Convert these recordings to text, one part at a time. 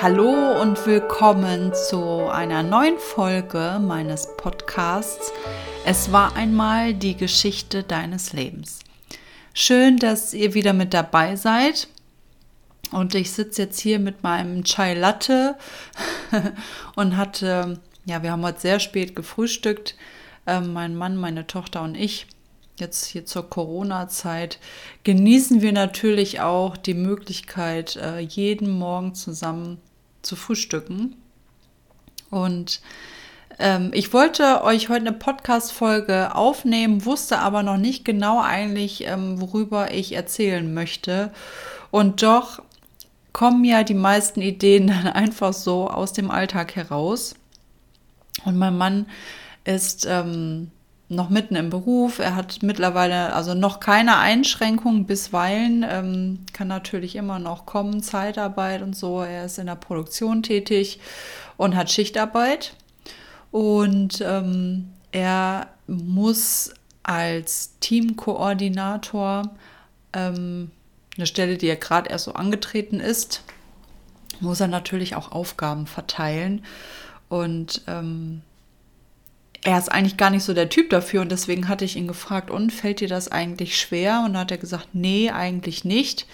Hallo und willkommen zu einer neuen Folge meines Podcasts. Es war einmal die Geschichte deines Lebens. Schön, dass ihr wieder mit dabei seid. Und ich sitze jetzt hier mit meinem Chai Latte und hatte, ja, wir haben heute sehr spät gefrühstückt. Äh, mein Mann, meine Tochter und ich jetzt hier zur Corona-Zeit genießen wir natürlich auch die Möglichkeit, äh, jeden Morgen zusammen zu frühstücken. Und ähm, ich wollte euch heute eine Podcast-Folge aufnehmen, wusste aber noch nicht genau eigentlich, ähm, worüber ich erzählen möchte. Und doch kommen ja die meisten Ideen dann einfach so aus dem Alltag heraus. Und mein Mann ist ähm, noch mitten im Beruf. Er hat mittlerweile also noch keine Einschränkungen bisweilen, ähm, kann natürlich immer noch kommen, Zeitarbeit und so. Er ist in der Produktion tätig und hat Schichtarbeit. Und ähm, er muss als Teamkoordinator ähm, eine Stelle, die er gerade erst so angetreten ist, muss er natürlich auch Aufgaben verteilen. Und ähm, er ist eigentlich gar nicht so der Typ dafür und deswegen hatte ich ihn gefragt, und fällt dir das eigentlich schwer? Und da hat er gesagt, nee, eigentlich nicht.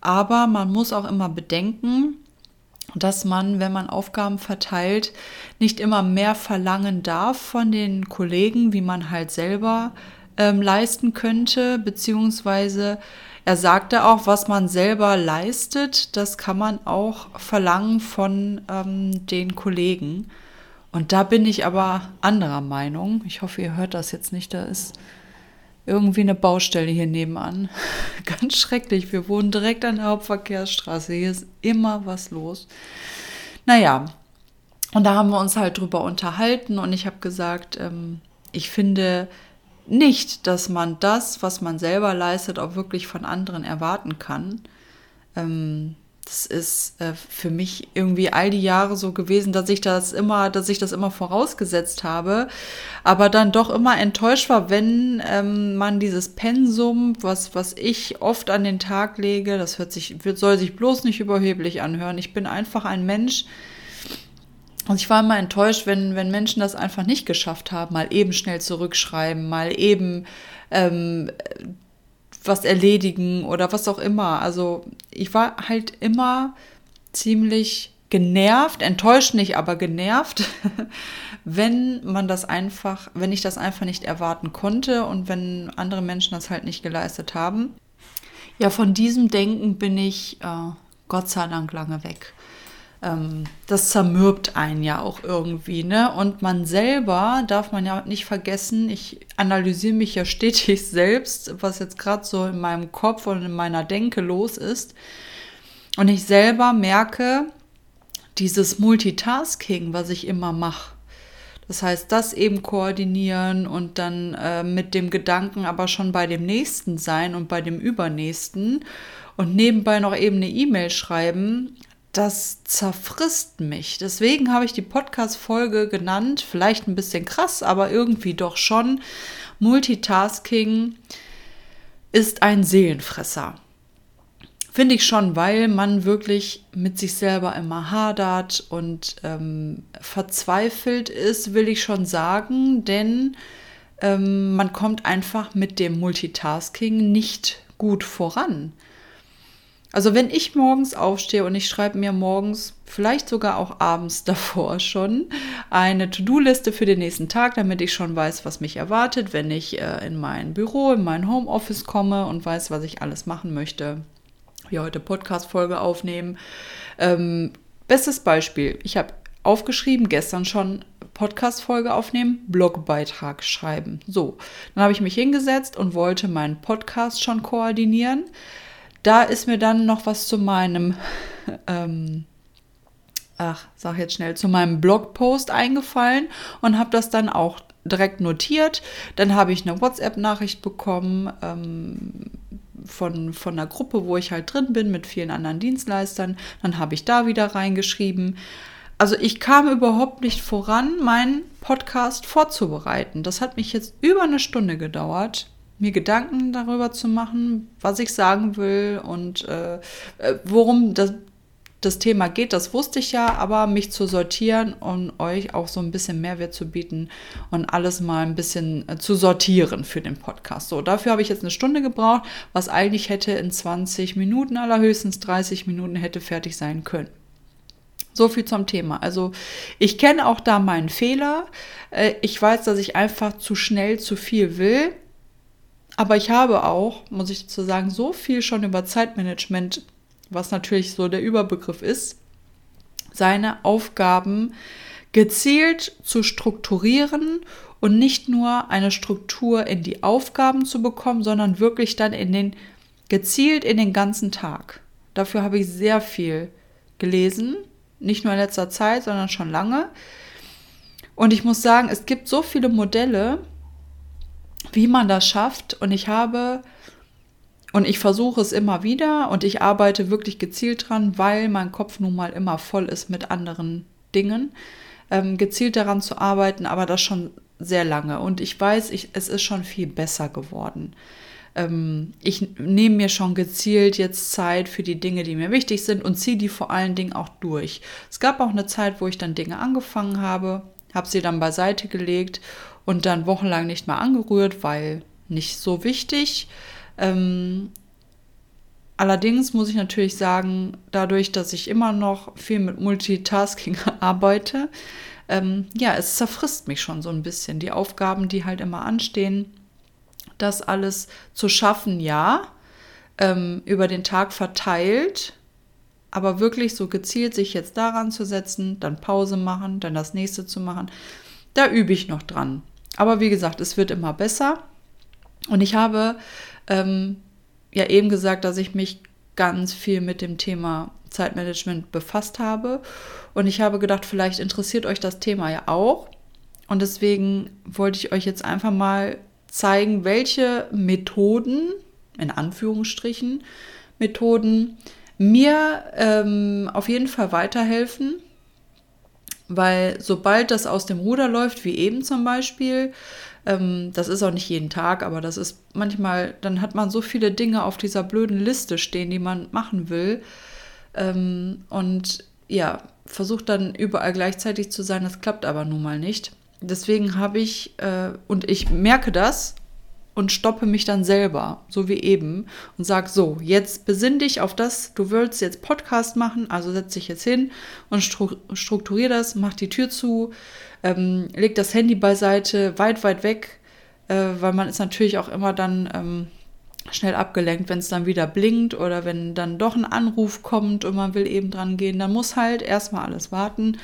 Aber man muss auch immer bedenken, dass man, wenn man Aufgaben verteilt, nicht immer mehr verlangen darf von den Kollegen, wie man halt selber ähm, leisten könnte, beziehungsweise er sagte auch, was man selber leistet, das kann man auch verlangen von ähm, den Kollegen. Und da bin ich aber anderer Meinung. Ich hoffe, ihr hört das jetzt nicht. Da ist irgendwie eine Baustelle hier nebenan. Ganz schrecklich. Wir wohnen direkt an der Hauptverkehrsstraße. Hier ist immer was los. Naja, und da haben wir uns halt drüber unterhalten und ich habe gesagt, ähm, ich finde nicht, dass man das, was man selber leistet, auch wirklich von anderen erwarten kann. Ähm, das ist äh, für mich irgendwie all die Jahre so gewesen, dass ich das immer, dass ich das immer vorausgesetzt habe, aber dann doch immer enttäuscht war, wenn ähm, man dieses Pensum, was, was ich oft an den Tag lege, das hört sich, soll sich bloß nicht überheblich anhören. Ich bin einfach ein Mensch, und ich war immer enttäuscht, wenn, wenn Menschen das einfach nicht geschafft haben, mal eben schnell zurückschreiben, mal eben ähm, was erledigen oder was auch immer. Also ich war halt immer ziemlich genervt, enttäuscht nicht, aber genervt, wenn man das einfach, wenn ich das einfach nicht erwarten konnte und wenn andere Menschen das halt nicht geleistet haben. Ja, von diesem Denken bin ich äh, Gott sei Dank lange weg ähm, das zermürbt einen ja auch irgendwie, ne? Und man selber darf man ja nicht vergessen, ich analysiere mich ja stetig selbst, was jetzt gerade so in meinem Kopf und in meiner Denke los ist. Und ich selber merke, dieses Multitasking, was ich immer mache, das heißt, das eben koordinieren und dann äh, mit dem Gedanken aber schon bei dem nächsten sein und bei dem übernächsten und nebenbei noch eben eine E-Mail schreiben, das zerfrisst mich. Deswegen habe ich die Podcast-Folge genannt, vielleicht ein bisschen krass, aber irgendwie doch schon. Multitasking ist ein Seelenfresser. Finde ich schon, weil man wirklich mit sich selber immer hadert und ähm, verzweifelt ist, will ich schon sagen, denn ähm, man kommt einfach mit dem Multitasking nicht gut voran. Also wenn ich morgens aufstehe und ich schreibe mir morgens, vielleicht sogar auch abends davor schon, eine To-Do-Liste für den nächsten Tag, damit ich schon weiß, was mich erwartet, wenn ich äh, in mein Büro, in mein Homeoffice komme und weiß, was ich alles machen möchte. Wie heute Podcast-Folge aufnehmen. Ähm, bestes Beispiel, ich habe aufgeschrieben, gestern schon Podcast-Folge aufnehmen, Blogbeitrag schreiben. So, dann habe ich mich hingesetzt und wollte meinen Podcast schon koordinieren da ist mir dann noch was zu meinem, ähm, ach, sag jetzt schnell, zu meinem Blogpost eingefallen und habe das dann auch direkt notiert. Dann habe ich eine WhatsApp-Nachricht bekommen ähm, von, von einer Gruppe, wo ich halt drin bin mit vielen anderen Dienstleistern. Dann habe ich da wieder reingeschrieben. Also ich kam überhaupt nicht voran, meinen Podcast vorzubereiten. Das hat mich jetzt über eine Stunde gedauert mir Gedanken darüber zu machen, was ich sagen will und äh, äh, worum das, das Thema geht, das wusste ich ja, aber mich zu sortieren und euch auch so ein bisschen Mehrwert zu bieten und alles mal ein bisschen äh, zu sortieren für den Podcast. So, dafür habe ich jetzt eine Stunde gebraucht, was eigentlich hätte in 20 Minuten, allerhöchstens 30 Minuten hätte fertig sein können. So viel zum Thema. Also ich kenne auch da meinen Fehler. Äh, ich weiß, dass ich einfach zu schnell zu viel will. Aber ich habe auch, muss ich dazu sagen, so viel schon über Zeitmanagement was natürlich so der Überbegriff ist, seine Aufgaben gezielt zu strukturieren und nicht nur eine Struktur in die Aufgaben zu bekommen, sondern wirklich dann in den gezielt in den ganzen Tag. Dafür habe ich sehr viel gelesen, nicht nur in letzter Zeit, sondern schon lange. Und ich muss sagen, es gibt so viele Modelle, wie man das schafft. Und ich habe und ich versuche es immer wieder und ich arbeite wirklich gezielt dran, weil mein Kopf nun mal immer voll ist mit anderen Dingen, ähm, gezielt daran zu arbeiten, aber das schon sehr lange. Und ich weiß, ich, es ist schon viel besser geworden. Ähm, ich nehme mir schon gezielt jetzt Zeit für die Dinge, die mir wichtig sind und ziehe die vor allen Dingen auch durch. Es gab auch eine Zeit, wo ich dann Dinge angefangen habe, habe sie dann beiseite gelegt und dann wochenlang nicht mehr angerührt, weil nicht so wichtig. Ähm, allerdings muss ich natürlich sagen, dadurch, dass ich immer noch viel mit Multitasking arbeite, ähm, ja, es zerfrisst mich schon so ein bisschen. Die Aufgaben, die halt immer anstehen, das alles zu schaffen, ja, ähm, über den Tag verteilt, aber wirklich so gezielt sich jetzt daran zu setzen, dann Pause machen, dann das nächste zu machen, da übe ich noch dran. Aber wie gesagt, es wird immer besser. Und ich habe ähm, ja eben gesagt, dass ich mich ganz viel mit dem Thema Zeitmanagement befasst habe. Und ich habe gedacht, vielleicht interessiert euch das Thema ja auch. Und deswegen wollte ich euch jetzt einfach mal zeigen, welche Methoden, in Anführungsstrichen, Methoden mir ähm, auf jeden Fall weiterhelfen. Weil sobald das aus dem Ruder läuft, wie eben zum Beispiel, ähm, das ist auch nicht jeden Tag, aber das ist manchmal, dann hat man so viele Dinge auf dieser blöden Liste stehen, die man machen will. Ähm, und ja, versucht dann überall gleichzeitig zu sein, das klappt aber nun mal nicht. Deswegen habe ich, äh, und ich merke das und stoppe mich dann selber, so wie eben, und sage so, jetzt besinn dich auf das, du willst jetzt Podcast machen, also setz dich jetzt hin und strukturier das, mach die Tür zu, ähm, legt das Handy beiseite, weit, weit weg, äh, weil man ist natürlich auch immer dann ähm, schnell abgelenkt, wenn es dann wieder blinkt oder wenn dann doch ein Anruf kommt und man will eben dran gehen, dann muss halt erstmal alles warten.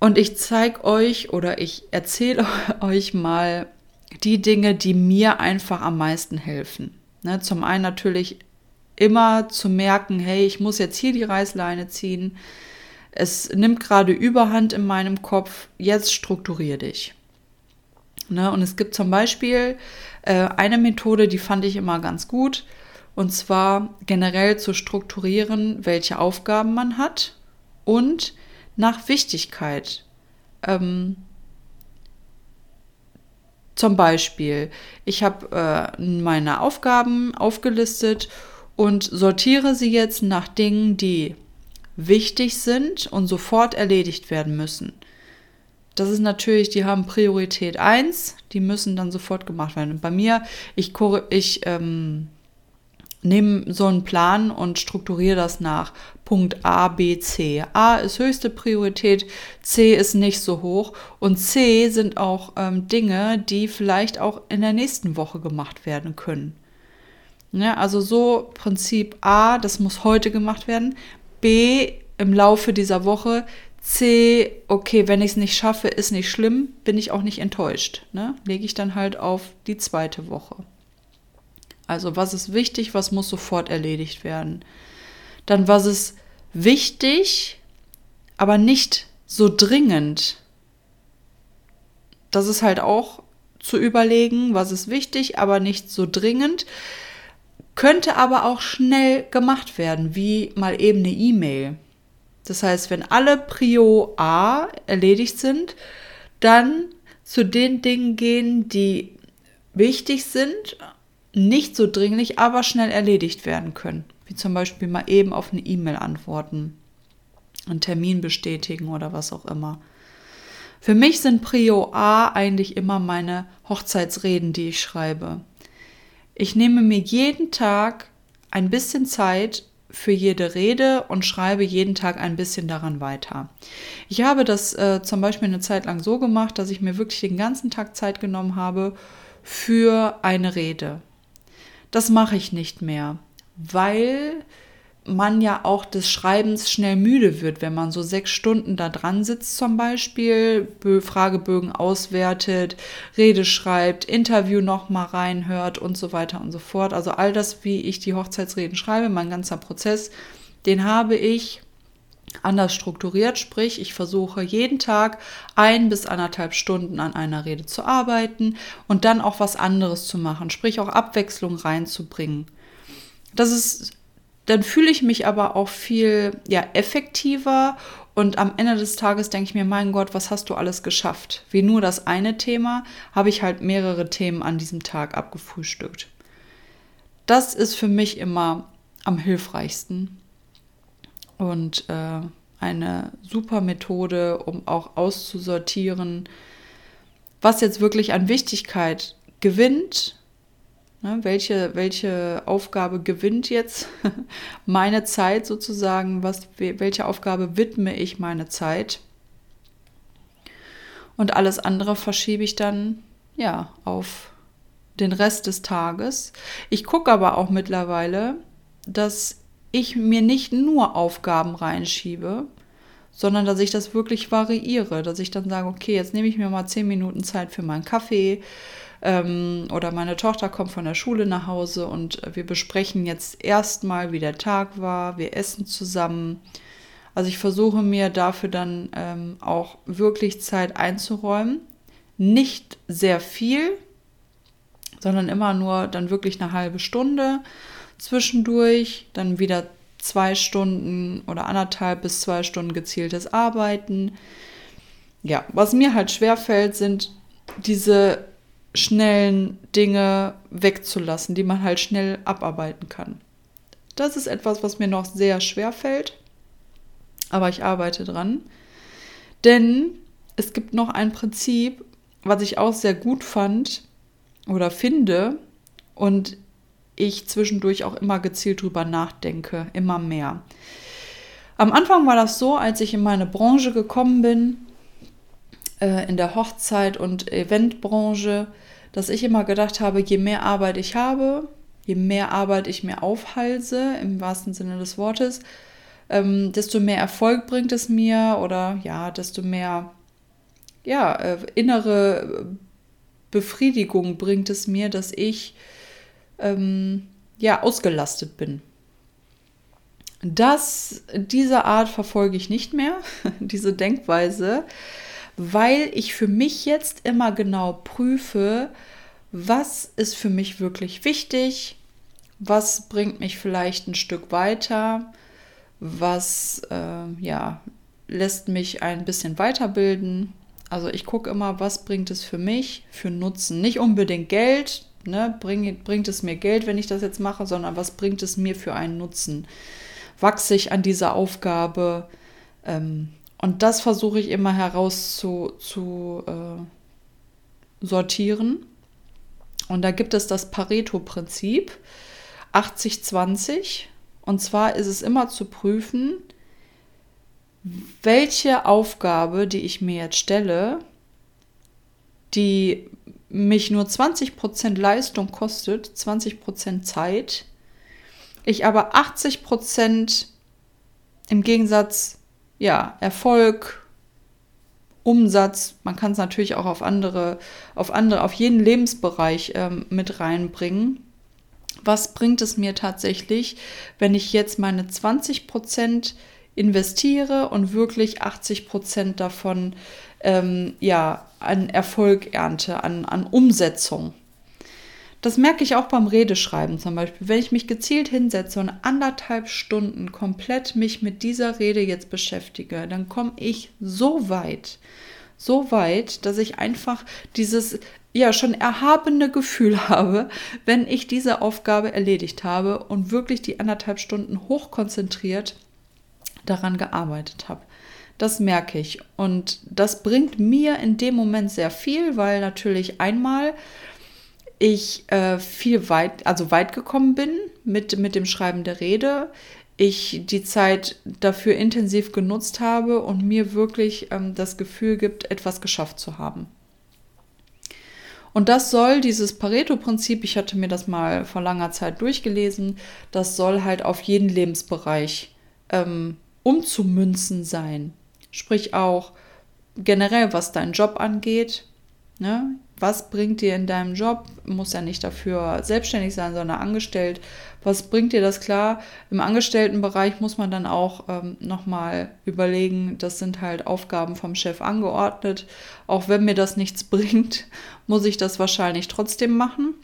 Und ich zeige euch oder ich erzähle euch mal die Dinge, die mir einfach am meisten helfen. Ne, zum einen natürlich immer zu merken, hey, ich muss jetzt hier die Reißleine ziehen es nimmt gerade Überhand in meinem Kopf, jetzt strukturier dich. Ne? Und es gibt zum Beispiel äh, eine Methode, die fand ich immer ganz gut, und zwar generell zu strukturieren, welche Aufgaben man hat und nach Wichtigkeit. Ähm, zum Beispiel, ich habe äh, meine Aufgaben aufgelistet und sortiere sie jetzt nach Dingen, die wichtig sind und sofort erledigt werden müssen. Das ist natürlich, die haben Priorität 1, die müssen dann sofort gemacht werden. bei mir, ich, ich ähm, nehme so einen Plan und strukturiere das nach Punkt A, B, C. A ist höchste Priorität, C ist nicht so hoch und C sind auch ähm, Dinge, die vielleicht auch in der nächsten Woche gemacht werden können. Ja, also so Prinzip A, das muss heute gemacht werden. B im Laufe dieser Woche. C, okay, wenn ich es nicht schaffe, ist nicht schlimm, bin ich auch nicht enttäuscht. Ne? Lege ich dann halt auf die zweite Woche. Also was ist wichtig, was muss sofort erledigt werden. Dann was ist wichtig, aber nicht so dringend. Das ist halt auch zu überlegen, was ist wichtig, aber nicht so dringend. Könnte aber auch schnell gemacht werden, wie mal eben eine E-Mail. Das heißt, wenn alle Prio A erledigt sind, dann zu den Dingen gehen, die wichtig sind, nicht so dringlich, aber schnell erledigt werden können. wie zum Beispiel mal eben auf eine E-Mail antworten, einen Termin bestätigen oder was auch immer. Für mich sind Prio A eigentlich immer meine Hochzeitsreden, die ich schreibe. Ich nehme mir jeden Tag ein bisschen Zeit für jede Rede und schreibe jeden Tag ein bisschen daran weiter. Ich habe das äh, zum Beispiel eine Zeit lang so gemacht, dass ich mir wirklich den ganzen Tag Zeit genommen habe für eine Rede. Das mache ich nicht mehr, weil man ja auch des Schreibens schnell müde wird, wenn man so sechs Stunden da dran sitzt zum Beispiel, Fragebögen auswertet, Rede schreibt, Interview nochmal reinhört und so weiter und so fort. Also all das, wie ich die Hochzeitsreden schreibe, mein ganzer Prozess, den habe ich anders strukturiert, sprich ich versuche jeden Tag ein bis anderthalb Stunden an einer Rede zu arbeiten und dann auch was anderes zu machen, sprich auch Abwechslung reinzubringen. Das ist dann fühle ich mich aber auch viel ja, effektiver und am Ende des Tages denke ich mir, mein Gott, was hast du alles geschafft? Wie nur das eine Thema, habe ich halt mehrere Themen an diesem Tag abgefrühstückt. Das ist für mich immer am hilfreichsten und äh, eine super Methode, um auch auszusortieren, was jetzt wirklich an Wichtigkeit gewinnt Ne, welche, welche Aufgabe gewinnt jetzt meine Zeit sozusagen? Was, welche Aufgabe widme ich meine Zeit? Und alles andere verschiebe ich dann ja auf den Rest des Tages. Ich gucke aber auch mittlerweile, dass ich mir nicht nur Aufgaben reinschiebe, sondern dass ich das wirklich variiere, dass ich dann sage, okay, jetzt nehme ich mir mal zehn Minuten Zeit für meinen Kaffee ähm, oder meine Tochter kommt von der Schule nach Hause und wir besprechen jetzt erstmal, wie der Tag war. Wir essen zusammen. Also ich versuche mir dafür dann ähm, auch wirklich Zeit einzuräumen. Nicht sehr viel, sondern immer nur dann wirklich eine halbe Stunde zwischendurch, dann wieder zwei Stunden oder anderthalb bis zwei Stunden gezieltes Arbeiten. Ja, was mir halt schwerfällt, sind diese schnellen Dinge wegzulassen, die man halt schnell abarbeiten kann. Das ist etwas, was mir noch sehr schwer fällt, aber ich arbeite dran. Denn es gibt noch ein Prinzip, was ich auch sehr gut fand oder finde und ich zwischendurch auch immer gezielt drüber nachdenke, immer mehr. Am Anfang war das so, als ich in meine Branche gekommen bin, äh, in der Hochzeit- und Eventbranche, dass ich immer gedacht habe, je mehr Arbeit ich habe, je mehr Arbeit ich mir aufhalse, im wahrsten Sinne des Wortes, ähm, desto mehr Erfolg bringt es mir oder ja, desto mehr ja, äh, innere Befriedigung bringt es mir, dass ich ähm, ja ausgelastet bin. Das, diese Art verfolge ich nicht mehr, diese Denkweise, weil ich für mich jetzt immer genau prüfe, was ist für mich wirklich wichtig, was bringt mich vielleicht ein Stück weiter, was äh, ja, lässt mich ein bisschen weiterbilden. Also ich gucke immer, was bringt es für mich für Nutzen. Nicht unbedingt Geld, ne? Bring, bringt es mir Geld, wenn ich das jetzt mache, sondern was bringt es mir für einen Nutzen? Wachse ich an dieser Aufgabe? Ähm, und das versuche ich immer heraus zu, zu äh, sortieren. Und da gibt es das Pareto-Prinzip 80-20. Und zwar ist es immer zu prüfen, welche Aufgabe, die ich mir jetzt stelle, die mich nur 20% Leistung kostet, 20% Zeit, ich aber 80% im Gegensatz ja, Erfolg, Umsatz, man kann es natürlich auch auf andere, auf andere, auf jeden Lebensbereich ähm, mit reinbringen. Was bringt es mir tatsächlich, wenn ich jetzt meine 20 Prozent investiere und wirklich 80 Prozent davon ähm, ja, an Erfolg ernte, an, an Umsetzung? Das merke ich auch beim Redeschreiben zum Beispiel. Wenn ich mich gezielt hinsetze und anderthalb Stunden komplett mich mit dieser Rede jetzt beschäftige, dann komme ich so weit, so weit, dass ich einfach dieses ja schon erhabene Gefühl habe, wenn ich diese Aufgabe erledigt habe und wirklich die anderthalb Stunden hochkonzentriert daran gearbeitet habe. Das merke ich und das bringt mir in dem Moment sehr viel, weil natürlich einmal ich äh, viel weit, also weit gekommen bin mit, mit dem Schreiben der Rede. Ich die Zeit dafür intensiv genutzt habe und mir wirklich ähm, das Gefühl gibt, etwas geschafft zu haben. Und das soll dieses Pareto-Prinzip, ich hatte mir das mal vor langer Zeit durchgelesen, das soll halt auf jeden Lebensbereich ähm, umzumünzen sein. Sprich auch generell, was deinen Job angeht. Ne? Was bringt dir in deinem Job? Muss ja nicht dafür selbstständig sein, sondern angestellt. Was bringt dir das klar? Im Angestelltenbereich muss man dann auch ähm, nochmal überlegen, das sind halt Aufgaben vom Chef angeordnet. Auch wenn mir das nichts bringt, muss ich das wahrscheinlich trotzdem machen.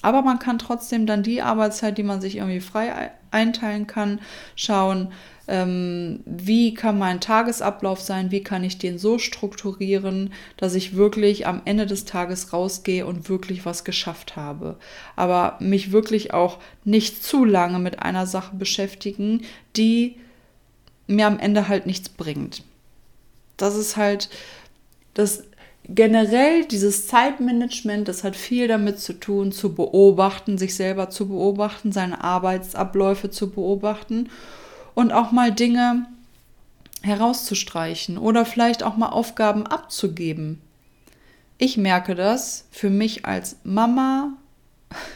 Aber man kann trotzdem dann die Arbeitszeit, die man sich irgendwie frei einteilen kann, schauen, wie kann mein Tagesablauf sein, wie kann ich den so strukturieren, dass ich wirklich am Ende des Tages rausgehe und wirklich was geschafft habe. Aber mich wirklich auch nicht zu lange mit einer Sache beschäftigen, die mir am Ende halt nichts bringt. Das ist halt das generell dieses Zeitmanagement, das hat viel damit zu tun, zu beobachten, sich selber zu beobachten, seine Arbeitsabläufe zu beobachten und auch mal Dinge herauszustreichen oder vielleicht auch mal Aufgaben abzugeben. Ich merke das für mich als Mama,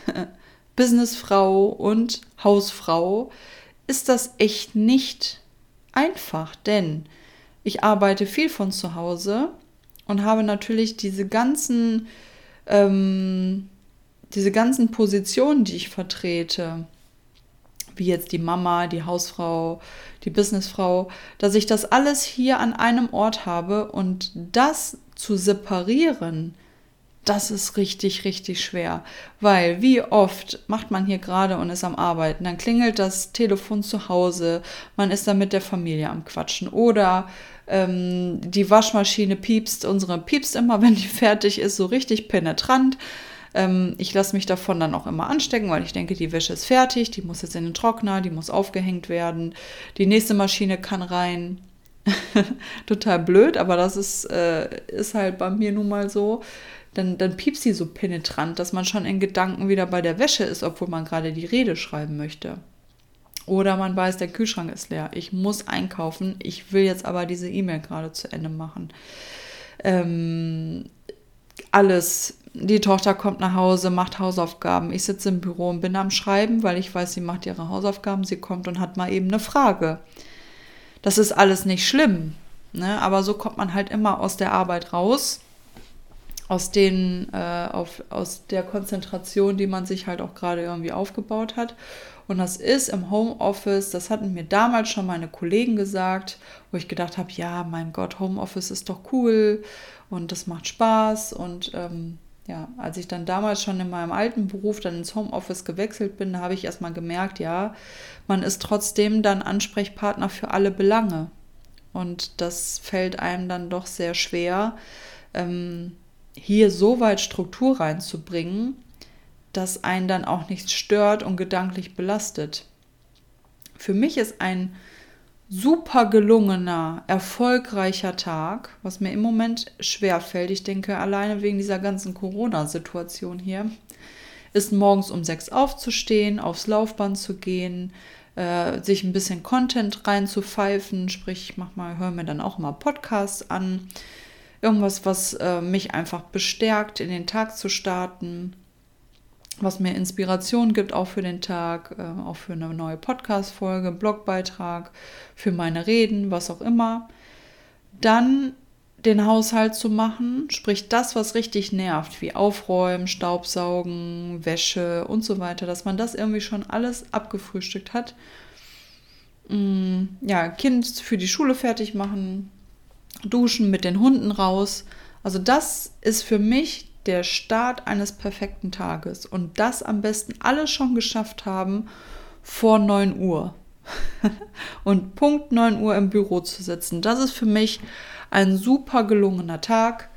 Businessfrau und Hausfrau ist das echt nicht einfach, denn ich arbeite viel von zu Hause und habe natürlich diese ganzen, ähm, diese ganzen Positionen, die ich vertrete, wie jetzt die Mama, die Hausfrau, die Businessfrau, dass ich das alles hier an einem Ort habe und das zu separieren, das ist richtig, richtig schwer. Weil wie oft macht man hier gerade und ist am Arbeiten, dann klingelt das Telefon zu Hause, man ist dann mit der Familie am Quatschen oder ähm, die Waschmaschine piepst, unsere piepst immer, wenn die fertig ist, so richtig penetrant. Ähm, ich lasse mich davon dann auch immer anstecken, weil ich denke, die Wäsche ist fertig, die muss jetzt in den Trockner, die muss aufgehängt werden, die nächste Maschine kann rein. Total blöd, aber das ist, äh, ist halt bei mir nun mal so. Dann, dann piepst sie so penetrant, dass man schon in Gedanken wieder bei der Wäsche ist, obwohl man gerade die Rede schreiben möchte. Oder man weiß, der Kühlschrank ist leer. Ich muss einkaufen. Ich will jetzt aber diese E-Mail gerade zu Ende machen. Ähm, alles die Tochter kommt nach Hause, macht Hausaufgaben. Ich sitze im Büro und bin am Schreiben, weil ich weiß, sie macht ihre Hausaufgaben. Sie kommt und hat mal eben eine Frage. Das ist alles nicht schlimm, ne? aber so kommt man halt immer aus der Arbeit raus, aus, den, äh, auf, aus der Konzentration, die man sich halt auch gerade irgendwie aufgebaut hat. Und das ist im Homeoffice, das hatten mir damals schon meine Kollegen gesagt, wo ich gedacht habe, ja, mein Gott, Homeoffice ist doch cool und das macht Spaß und ähm, ja, als ich dann damals schon in meinem alten Beruf dann ins Homeoffice gewechselt bin, habe ich erstmal gemerkt, ja, man ist trotzdem dann Ansprechpartner für alle Belange. Und das fällt einem dann doch sehr schwer, ähm, hier so weit Struktur reinzubringen, dass einen dann auch nichts stört und gedanklich belastet. Für mich ist ein super gelungener, erfolgreicher Tag, was mir im Moment schwer fällt. Ich denke, alleine wegen dieser ganzen Corona-Situation hier, ist morgens um sechs aufzustehen, aufs Laufband zu gehen, äh, sich ein bisschen Content reinzupfeifen, sprich, ich mach mal, höre mir dann auch mal Podcasts an. Irgendwas, was äh, mich einfach bestärkt, in den Tag zu starten was mir Inspiration gibt, auch für den Tag, äh, auch für eine neue Podcast-Folge, Blogbeitrag, für meine Reden, was auch immer. Dann den Haushalt zu machen, sprich das, was richtig nervt, wie Aufräumen, Staubsaugen, Wäsche und so weiter, dass man das irgendwie schon alles abgefrühstückt hat. Mm, ja, Kind für die Schule fertig machen, duschen, mit den Hunden raus. Also das ist für mich der Start eines perfekten Tages und das am besten alles schon geschafft haben vor 9 Uhr. und Punkt 9 Uhr im Büro zu sitzen, das ist für mich ein super gelungener Tag.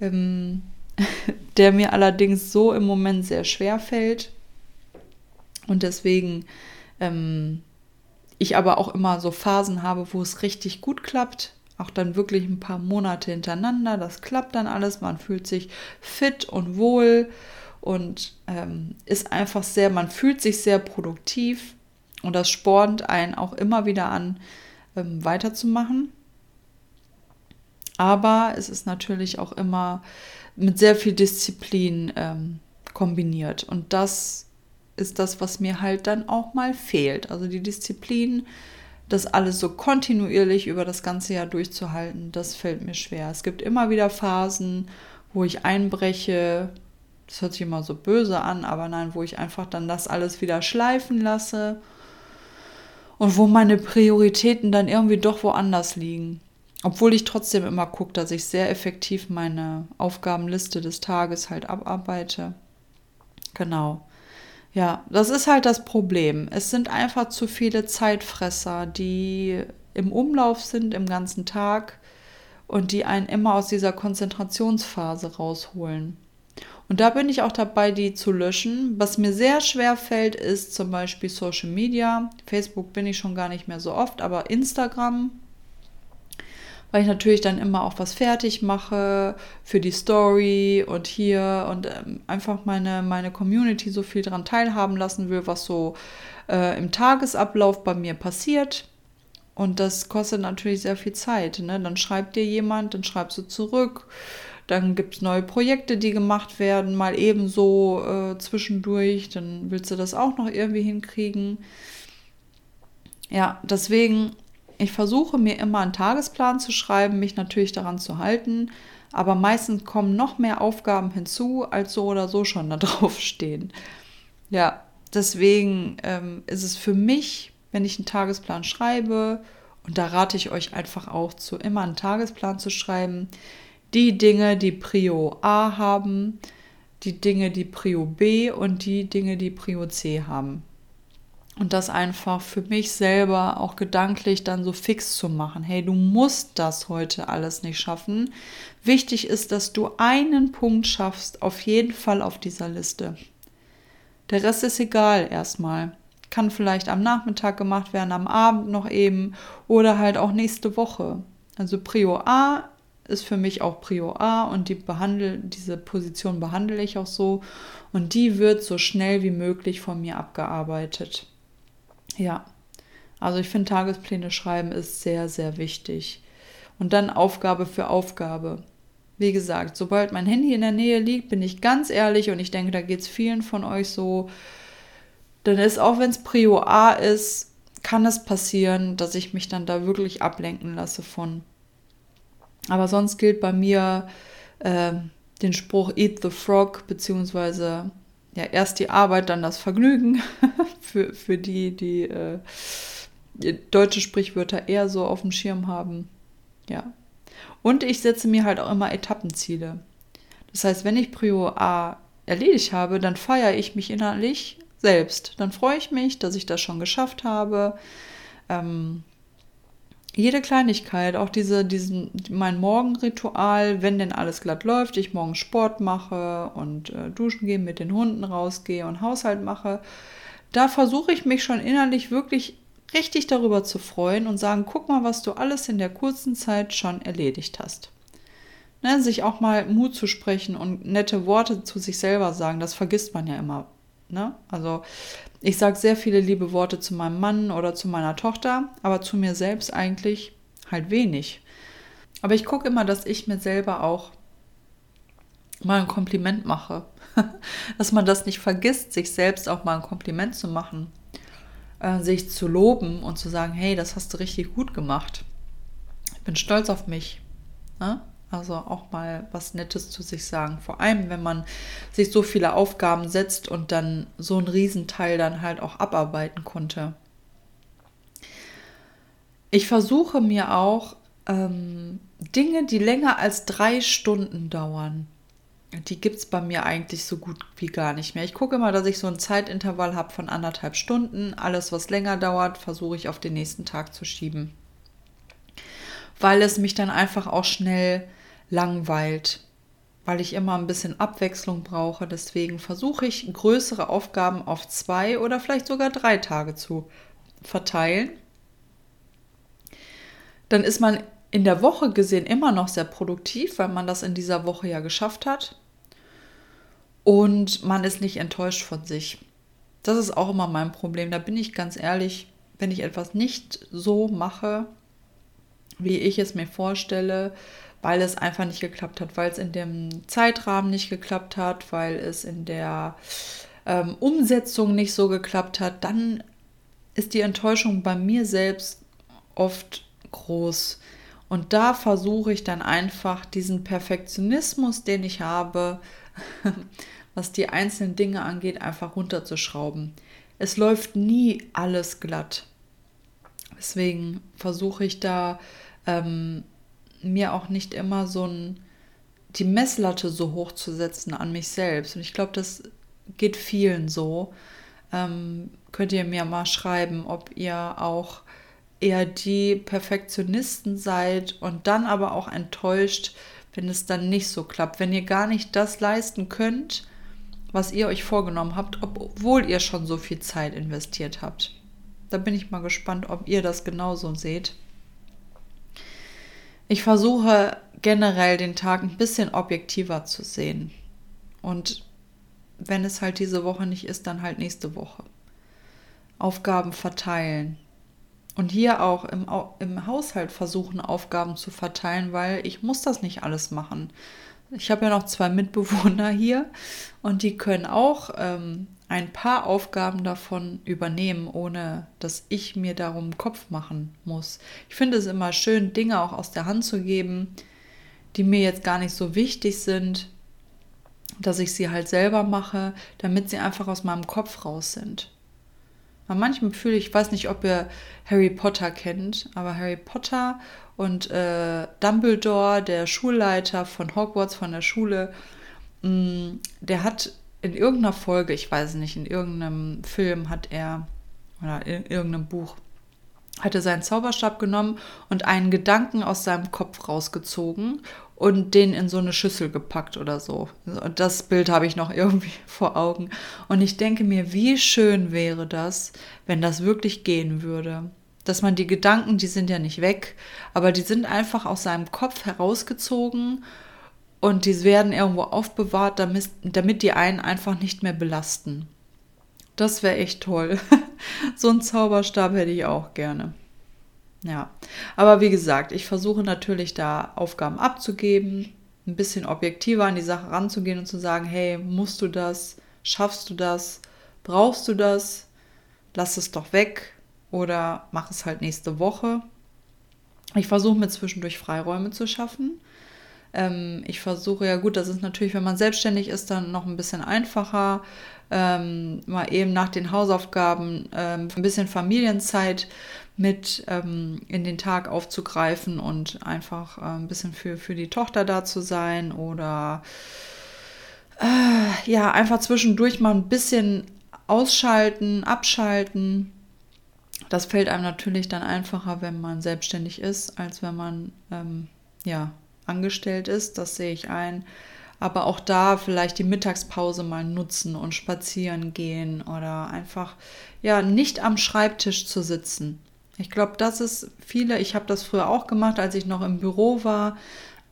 Ähm, der mir allerdings so im Moment sehr schwer fällt. Und deswegen ähm, ich aber auch immer so Phasen habe, wo es richtig gut klappt. Auch dann wirklich ein paar Monate hintereinander. Das klappt dann alles. Man fühlt sich fit und wohl und ähm, ist einfach sehr, man fühlt sich sehr produktiv. Und das spornt einen auch immer wieder an, ähm, weiterzumachen. Aber es ist natürlich auch immer mit sehr viel Disziplin ähm, kombiniert. Und das ist das, was mir halt dann auch mal fehlt. Also die Disziplin, das alles so kontinuierlich über das ganze Jahr durchzuhalten, das fällt mir schwer. Es gibt immer wieder Phasen, wo ich einbreche. Das hört sich immer so böse an, aber nein, wo ich einfach dann das alles wieder schleifen lasse und wo meine Prioritäten dann irgendwie doch woanders liegen. Obwohl ich trotzdem immer gucke, dass ich sehr effektiv meine Aufgabenliste des Tages halt abarbeite. Genau. Ja, das ist halt das Problem. Es sind einfach zu viele Zeitfresser, die im Umlauf sind im ganzen Tag und die einen immer aus dieser Konzentrationsphase rausholen. Und da bin ich auch dabei, die zu löschen. Was mir sehr schwer fällt, ist zum Beispiel Social Media. Facebook bin ich schon gar nicht mehr so oft, aber Instagram weil ich natürlich dann immer auch was fertig mache für die Story und hier und ähm, einfach meine, meine Community so viel daran teilhaben lassen will, was so äh, im Tagesablauf bei mir passiert. Und das kostet natürlich sehr viel Zeit. Ne? Dann schreibt dir jemand, dann schreibst du zurück. Dann gibt es neue Projekte, die gemacht werden, mal ebenso äh, zwischendurch. Dann willst du das auch noch irgendwie hinkriegen. Ja, deswegen ich versuche mir immer einen Tagesplan zu schreiben, mich natürlich daran zu halten, aber meistens kommen noch mehr Aufgaben hinzu, als so oder so schon da drauf stehen. Ja, deswegen ähm, ist es für mich, wenn ich einen Tagesplan schreibe, und da rate ich euch einfach auch zu, immer einen Tagesplan zu schreiben, die Dinge, die Prio A haben, die Dinge, die Prio B und die Dinge, die Prio C haben. Und das einfach für mich selber auch gedanklich dann so fix zu machen. Hey, du musst das heute alles nicht schaffen. Wichtig ist, dass du einen Punkt schaffst, auf jeden Fall auf dieser Liste. Der Rest ist egal erstmal. Kann vielleicht am Nachmittag gemacht werden, am Abend noch eben oder halt auch nächste Woche. Also Prio A ist für mich auch Prio A und die behandle, diese Position behandle ich auch so und die wird so schnell wie möglich von mir abgearbeitet. Ja, also ich finde Tagespläne schreiben ist sehr, sehr wichtig. Und dann Aufgabe für Aufgabe. Wie gesagt, sobald mein Handy in der Nähe liegt, bin ich ganz ehrlich und ich denke, da geht es vielen von euch so, dann ist auch wenn es Prio A ist, kann es passieren, dass ich mich dann da wirklich ablenken lasse von. Aber sonst gilt bei mir äh, den Spruch Eat the Frog, beziehungsweise ja, erst die Arbeit, dann das Vergnügen für, für die, die äh, deutsche Sprichwörter eher so auf dem Schirm haben. Ja. Und ich setze mir halt auch immer Etappenziele. Das heißt, wenn ich Prio A erledigt habe, dann feiere ich mich innerlich selbst. Dann freue ich mich, dass ich das schon geschafft habe. Ähm, jede Kleinigkeit, auch diese, diesen, mein Morgenritual, wenn denn alles glatt läuft, ich morgen Sport mache und äh, duschen gehe, mit den Hunden rausgehe und Haushalt mache, da versuche ich mich schon innerlich wirklich richtig darüber zu freuen und sagen, guck mal, was du alles in der kurzen Zeit schon erledigt hast. Ne, sich auch mal Mut zu sprechen und nette Worte zu sich selber sagen, das vergisst man ja immer. Ne? Also ich sage sehr viele liebe Worte zu meinem Mann oder zu meiner Tochter, aber zu mir selbst eigentlich halt wenig. Aber ich gucke immer, dass ich mir selber auch mal ein Kompliment mache. dass man das nicht vergisst, sich selbst auch mal ein Kompliment zu machen. Äh, sich zu loben und zu sagen, hey, das hast du richtig gut gemacht. Ich bin stolz auf mich. Ne? Also auch mal was Nettes zu sich sagen. Vor allem, wenn man sich so viele Aufgaben setzt und dann so einen Riesenteil dann halt auch abarbeiten konnte. Ich versuche mir auch ähm, Dinge, die länger als drei Stunden dauern, die gibt es bei mir eigentlich so gut wie gar nicht mehr. Ich gucke immer, dass ich so ein Zeitintervall habe von anderthalb Stunden. Alles, was länger dauert, versuche ich auf den nächsten Tag zu schieben. Weil es mich dann einfach auch schnell langweilt. weil ich immer ein bisschen Abwechslung brauche. Deswegen versuche ich größere Aufgaben auf zwei oder vielleicht sogar drei Tage zu verteilen. Dann ist man in der Woche gesehen immer noch sehr produktiv, weil man das in dieser Woche ja geschafft hat. Und man ist nicht enttäuscht von sich. Das ist auch immer mein Problem. Da bin ich ganz ehrlich, wenn ich etwas nicht so mache, wie ich es mir vorstelle, weil es einfach nicht geklappt hat, weil es in dem Zeitrahmen nicht geklappt hat, weil es in der ähm, Umsetzung nicht so geklappt hat, dann ist die Enttäuschung bei mir selbst oft groß. Und da versuche ich dann einfach diesen Perfektionismus, den ich habe, was die einzelnen Dinge angeht, einfach runterzuschrauben. Es läuft nie alles glatt. Deswegen versuche ich da ähm, mir auch nicht immer so ein, die Messlatte so hoch zu setzen an mich selbst. Und ich glaube, das geht vielen so. Ähm, könnt ihr mir mal schreiben, ob ihr auch eher die Perfektionisten seid und dann aber auch enttäuscht, wenn es dann nicht so klappt, wenn ihr gar nicht das leisten könnt, was ihr euch vorgenommen habt, obwohl ihr schon so viel Zeit investiert habt. Da bin ich mal gespannt, ob ihr das genauso seht. Ich versuche generell den Tag ein bisschen objektiver zu sehen. Und wenn es halt diese Woche nicht ist, dann halt nächste Woche. Aufgaben verteilen. Und hier auch im, im Haushalt versuchen, Aufgaben zu verteilen, weil ich muss das nicht alles machen. Ich habe ja noch zwei Mitbewohner hier und die können auch ähm, ein paar Aufgaben davon übernehmen, ohne dass ich mir darum Kopf machen muss. Ich finde es immer schön, Dinge auch aus der Hand zu geben, die mir jetzt gar nicht so wichtig sind, dass ich sie halt selber mache, damit sie einfach aus meinem Kopf raus sind. Bei manchem fühle ich, ich weiß nicht, ob ihr Harry Potter kennt, aber Harry Potter und äh, Dumbledore, der Schulleiter von Hogwarts, von der Schule, mh, mm, der hat in irgendeiner Folge, ich weiß nicht, in irgendeinem Film hat er, oder in irgendeinem Buch, hatte seinen Zauberstab genommen und einen Gedanken aus seinem Kopf rausgezogen und den in so eine Schüssel gepackt oder so. Und das Bild habe ich noch irgendwie vor Augen. Und ich denke mir, wie schön wäre das, wenn das wirklich gehen würde. Dass man die Gedanken, die sind ja nicht weg, aber die sind einfach aus seinem Kopf herausgezogen und die werden irgendwo aufbewahrt, damit, damit die einen einfach nicht mehr belasten. Das wäre echt toll. so einen Zauberstab hätte ich auch gerne. Ja, aber wie gesagt, ich versuche natürlich da Aufgaben abzugeben, ein bisschen objektiver an die Sache ranzugehen und zu sagen, hey, musst du das? Schaffst du das? Brauchst du das? Lass es doch weg oder mach es halt nächste Woche. Ich versuche mir zwischendurch Freiräume zu schaffen. Ähm, ich versuche ja gut, das ist natürlich, wenn man selbstständig ist, dann noch ein bisschen einfacher. Ähm, mal eben nach den Hausaufgaben ähm, ein bisschen Familienzeit mit ähm, in den Tag aufzugreifen und einfach äh, ein bisschen für, für die Tochter da zu sein oder äh, ja, einfach zwischendurch mal ein bisschen ausschalten, abschalten. Das fällt einem natürlich dann einfacher, wenn man selbstständig ist, als wenn man ähm, ja, angestellt ist, das sehe ich ein. Aber auch da vielleicht die Mittagspause mal nutzen und spazieren gehen oder einfach ja nicht am Schreibtisch zu sitzen. Ich glaube, das ist viele, ich habe das früher auch gemacht, als ich noch im Büro war.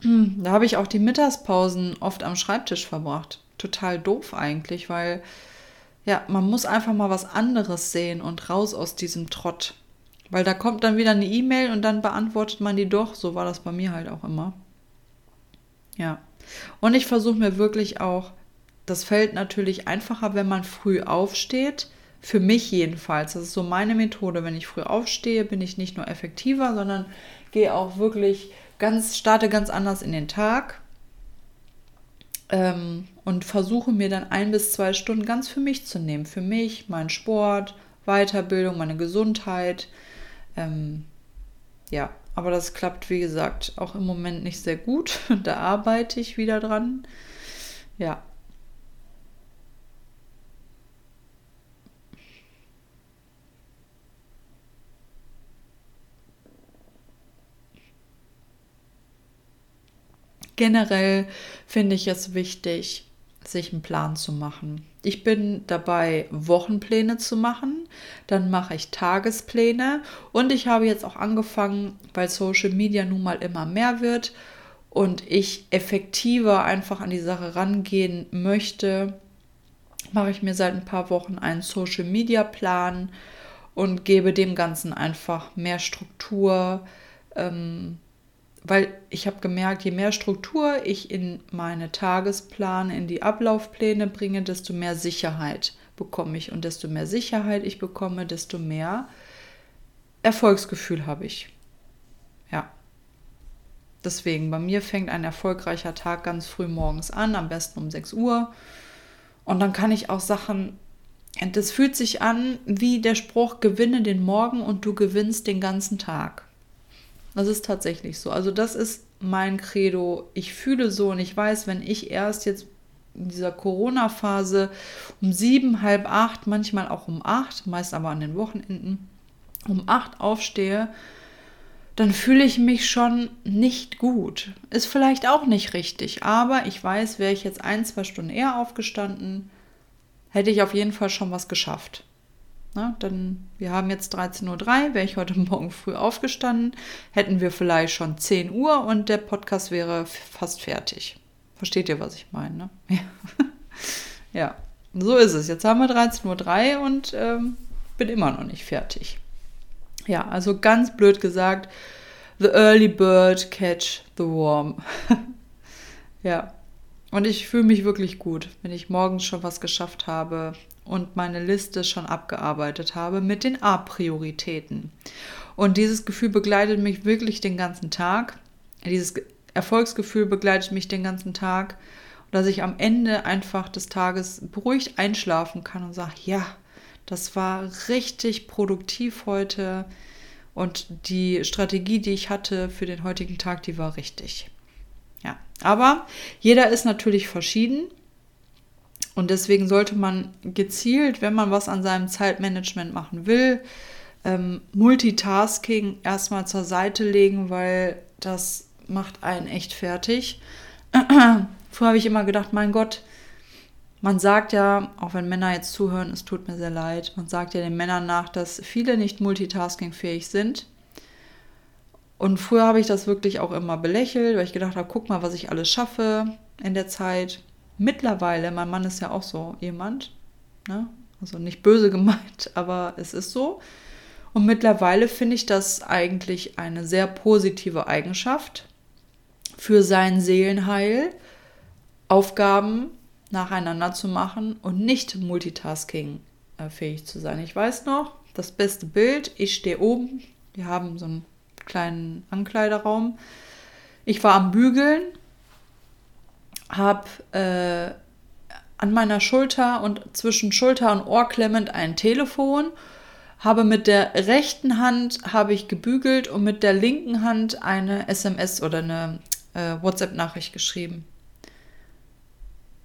Da habe ich auch die Mittagspausen oft am Schreibtisch verbracht. Total doof eigentlich, weil ja, man muss einfach mal was anderes sehen und raus aus diesem Trott. Weil da kommt dann wieder eine E-Mail und dann beantwortet man die doch. So war das bei mir halt auch immer. Ja. Und ich versuche mir wirklich auch, das fällt natürlich einfacher, wenn man früh aufsteht. Für mich jedenfalls. Das ist so meine Methode. Wenn ich früh aufstehe, bin ich nicht nur effektiver, sondern gehe auch wirklich ganz, starte ganz anders in den Tag. Ähm, und versuche mir dann ein bis zwei Stunden ganz für mich zu nehmen. Für mich, meinen Sport, Weiterbildung, meine Gesundheit. Ähm, ja, aber das klappt, wie gesagt, auch im Moment nicht sehr gut. Da arbeite ich wieder dran. Ja. Generell finde ich es wichtig, sich einen Plan zu machen. Ich bin dabei, Wochenpläne zu machen, dann mache ich Tagespläne und ich habe jetzt auch angefangen, weil Social Media nun mal immer mehr wird und ich effektiver einfach an die Sache rangehen möchte, mache ich mir seit ein paar Wochen einen Social Media Plan und gebe dem Ganzen einfach mehr Struktur. Ähm, weil ich habe gemerkt, je mehr Struktur ich in meine Tagespläne, in die Ablaufpläne bringe, desto mehr Sicherheit bekomme ich. Und desto mehr Sicherheit ich bekomme, desto mehr Erfolgsgefühl habe ich. Ja. Deswegen, bei mir fängt ein erfolgreicher Tag ganz früh morgens an, am besten um 6 Uhr. Und dann kann ich auch Sachen, das fühlt sich an wie der Spruch, gewinne den Morgen und du gewinnst den ganzen Tag. Das ist tatsächlich so. Also das ist mein Credo. Ich fühle so und ich weiß, wenn ich erst jetzt in dieser Corona-Phase um sieben, halb acht, manchmal auch um acht, meist aber an den Wochenenden, um acht aufstehe, dann fühle ich mich schon nicht gut. Ist vielleicht auch nicht richtig, aber ich weiß, wäre ich jetzt ein, zwei Stunden eher aufgestanden, hätte ich auf jeden Fall schon was geschafft. Na, dann, wir haben jetzt 13.03 Uhr, wäre ich heute Morgen früh aufgestanden, hätten wir vielleicht schon 10 Uhr und der Podcast wäre fast fertig. Versteht ihr, was ich meine? Ne? Ja. ja, so ist es. Jetzt haben wir 13.03 Uhr und ähm, bin immer noch nicht fertig. Ja, also ganz blöd gesagt, the early bird catch the worm. ja, und ich fühle mich wirklich gut, wenn ich morgens schon was geschafft habe, und meine Liste schon abgearbeitet habe mit den A-Prioritäten. Und dieses Gefühl begleitet mich wirklich den ganzen Tag. Dieses Erfolgsgefühl begleitet mich den ganzen Tag. dass ich am Ende einfach des Tages beruhigt einschlafen kann und sage, ja, das war richtig produktiv heute. Und die Strategie, die ich hatte für den heutigen Tag, die war richtig. Ja, aber jeder ist natürlich verschieden. Und deswegen sollte man gezielt, wenn man was an seinem Zeitmanagement machen will, ähm, Multitasking erstmal zur Seite legen, weil das macht einen echt fertig. Früher habe ich immer gedacht, mein Gott, man sagt ja, auch wenn Männer jetzt zuhören, es tut mir sehr leid, man sagt ja den Männern nach, dass viele nicht multitaskingfähig sind. Und früher habe ich das wirklich auch immer belächelt, weil ich gedacht habe, guck mal, was ich alles schaffe in der Zeit mittlerweile, mein Mann ist ja auch so jemand, ne? also nicht böse gemeint, aber es ist so. Und mittlerweile finde ich das eigentlich eine sehr positive Eigenschaft für sein Seelenheil, Aufgaben nacheinander zu machen und nicht multitasking äh, fähig zu sein. Ich weiß noch, das beste Bild, ich stehe oben, wir haben so einen kleinen Ankleiderraum. Ich war am Bügeln habe äh, an meiner Schulter und zwischen Schulter und Ohr klemmend ein Telefon, habe mit der rechten Hand habe ich gebügelt und mit der linken Hand eine SMS oder eine äh, WhatsApp-Nachricht geschrieben.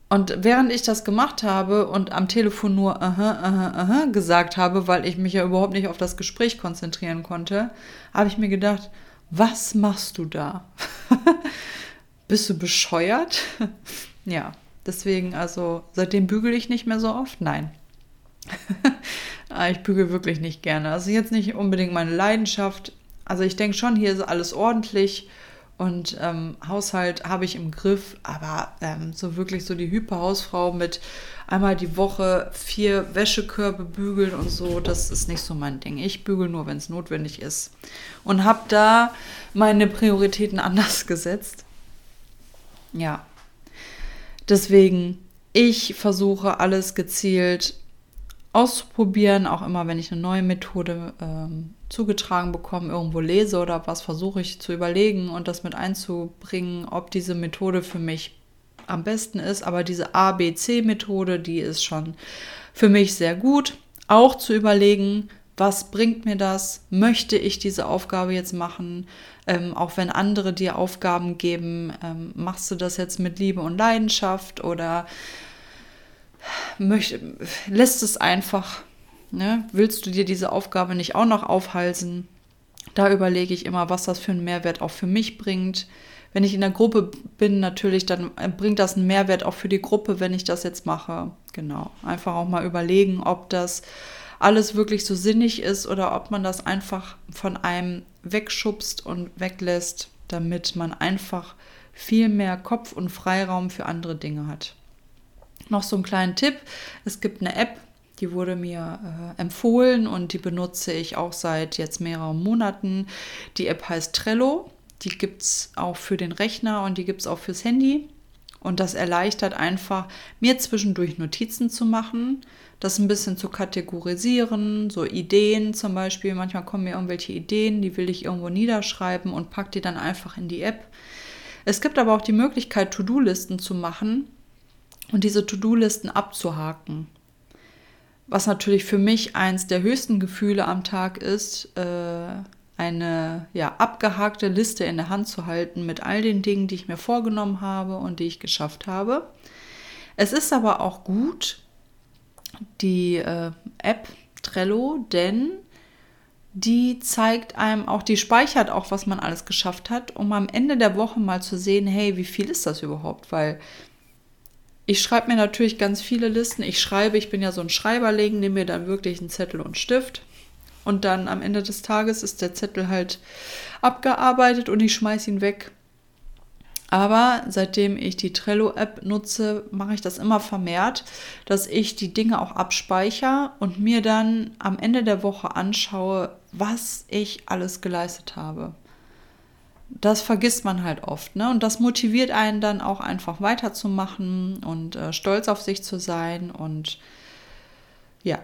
Und während ich das gemacht habe und am Telefon nur aha, aha, aha gesagt habe, weil ich mich ja überhaupt nicht auf das Gespräch konzentrieren konnte, habe ich mir gedacht, was machst du da? bist du bescheuert? ja, deswegen, also seitdem bügel ich nicht mehr so oft. Nein. Ah, ich bügel wirklich nicht gerne. Also jetzt nicht unbedingt meine Leidenschaft. Also ich denke schon, hier ist alles ordentlich und ähm, Haushalt habe ich im Griff, aber ähm, so wirklich so die Hyperhausfrau mit einmal die Woche vier Wäschekörbe bügeln und so, das ist nicht so mein Ding. Ich bügel nur, wenn es notwendig ist. Und habe da meine Prioritäten anders gesetzt. Ja. Deswegen, ich versuche alles gezielt auszuprobieren, auch immer wenn ich eine neue Methode ähm, zugetragen bekomme, irgendwo lese oder was, versuche ich zu überlegen und das mit einzubringen, ob diese Methode für mich am besten ist. Aber diese ABC-Methode, die ist schon für mich sehr gut. Auch zu überlegen, was bringt mir das? Möchte ich diese Aufgabe jetzt machen? Ähm, auch wenn andere dir Aufgaben geben, ähm, machst du das jetzt mit Liebe und Leidenschaft oder möcht, lässt es einfach? Ne? Willst du dir diese Aufgabe nicht auch noch aufhalsen? Da überlege ich immer, was das für einen Mehrwert auch für mich bringt. wenn ich in der Gruppe bin, natürlich, dann bringt das einen Mehrwert auch für die Gruppe, wenn ich das jetzt mache. Genau. Einfach auch mal überlegen, ob das alles wirklich so sinnig ist oder ob man das einfach von einem wegschubst und weglässt, damit man einfach viel mehr Kopf und Freiraum für andere Dinge hat. Noch so einen kleinen Tipp. Es gibt eine App, die wurde mir äh, empfohlen und die benutze ich auch seit jetzt mehreren Monaten. Die App heißt Trello. Die gibt es auch für den Rechner und die gibt es auch fürs Handy. Und das erleichtert einfach, mir zwischendurch Notizen zu machen, das ein bisschen zu kategorisieren, so Ideen zum Beispiel. Manchmal kommen mir irgendwelche Ideen, die will ich irgendwo niederschreiben und pack die dann einfach in die App. Es gibt aber auch die Möglichkeit, To-Do-Listen zu machen und diese To-Do-Listen abzuhaken. Was natürlich für mich eins der höchsten Gefühle am Tag ist, äh, eine ja, abgehakte Liste in der Hand zu halten mit all den Dingen, die ich mir vorgenommen habe und die ich geschafft habe. Es ist aber auch gut, die äh, App Trello, denn die zeigt einem auch, die speichert auch, was man alles geschafft hat, um am Ende der Woche mal zu sehen, hey, wie viel ist das überhaupt? Weil ich schreibe mir natürlich ganz viele Listen. Ich schreibe, ich bin ja so ein Schreiberling, nehme mir dann wirklich einen Zettel und Stift. Und dann am Ende des Tages ist der Zettel halt abgearbeitet und ich schmeiße ihn weg. Aber seitdem ich die Trello-App nutze, mache ich das immer vermehrt, dass ich die Dinge auch abspeichere und mir dann am Ende der Woche anschaue, was ich alles geleistet habe das vergisst man halt oft. Ne? Und das motiviert einen dann auch einfach weiterzumachen und äh, stolz auf sich zu sein und ja,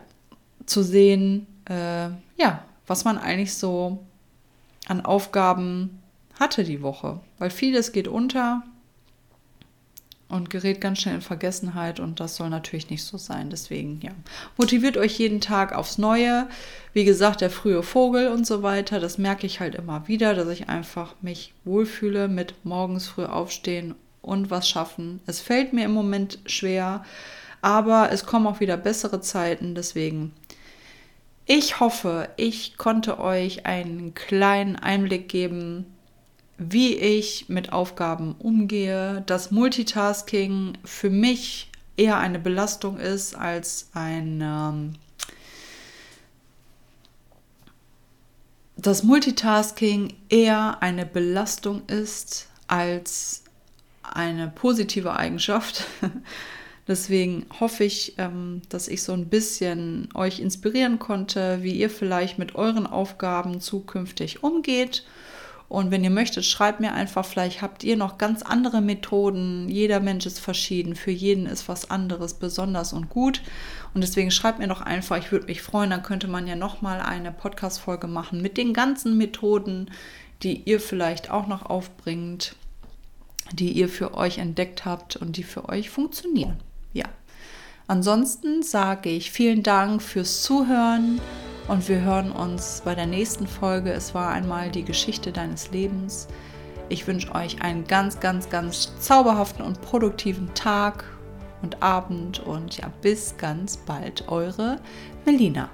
zu sehen, äh, ja, was man eigentlich so an Aufgaben hatte die Woche. Weil vieles geht unter und gerät ganz schnell in Vergessenheit und das soll natürlich nicht so sein. Deswegen, ja, motiviert euch jeden Tag aufs Neue. Wie gesagt, der frühe Vogel und so weiter, das merke ich halt immer wieder, dass ich einfach mich wohlfühle mit morgens früh aufstehen und was schaffen. Es fällt mir im Moment schwer, aber es kommen auch wieder bessere Zeiten, deswegen ich hoffe, ich konnte euch einen kleinen Einblick geben, wie ich mit Aufgaben umgehe, dass Multitasking für mich eher eine Belastung ist als ein ähm, dass Multitasking eher eine Belastung ist als eine positive Eigenschaft. Deswegen hoffe ich, ähm, dass ich so ein bisschen euch inspirieren konnte, wie ihr vielleicht mit euren Aufgaben zukünftig umgeht und wenn ihr möchtet, schreibt mir einfach, vielleicht habt ihr noch ganz andere Methoden. Jeder Mensch ist verschieden, für jeden ist was anderes besonders und gut. Und deswegen schreibt mir doch einfach, ich würde mich freuen, dann könnte man ja nochmal eine Podcast-Folge machen mit den ganzen Methoden, die ihr vielleicht auch noch aufbringt, die ihr für euch entdeckt habt und die für euch funktionieren. Ja. Ansonsten sage ich vielen Dank fürs Zuhören. Und wir hören uns bei der nächsten Folge. Es war einmal die Geschichte deines Lebens. Ich wünsche euch einen ganz, ganz, ganz zauberhaften und produktiven Tag und Abend und ja, bis ganz bald. Eure Melina.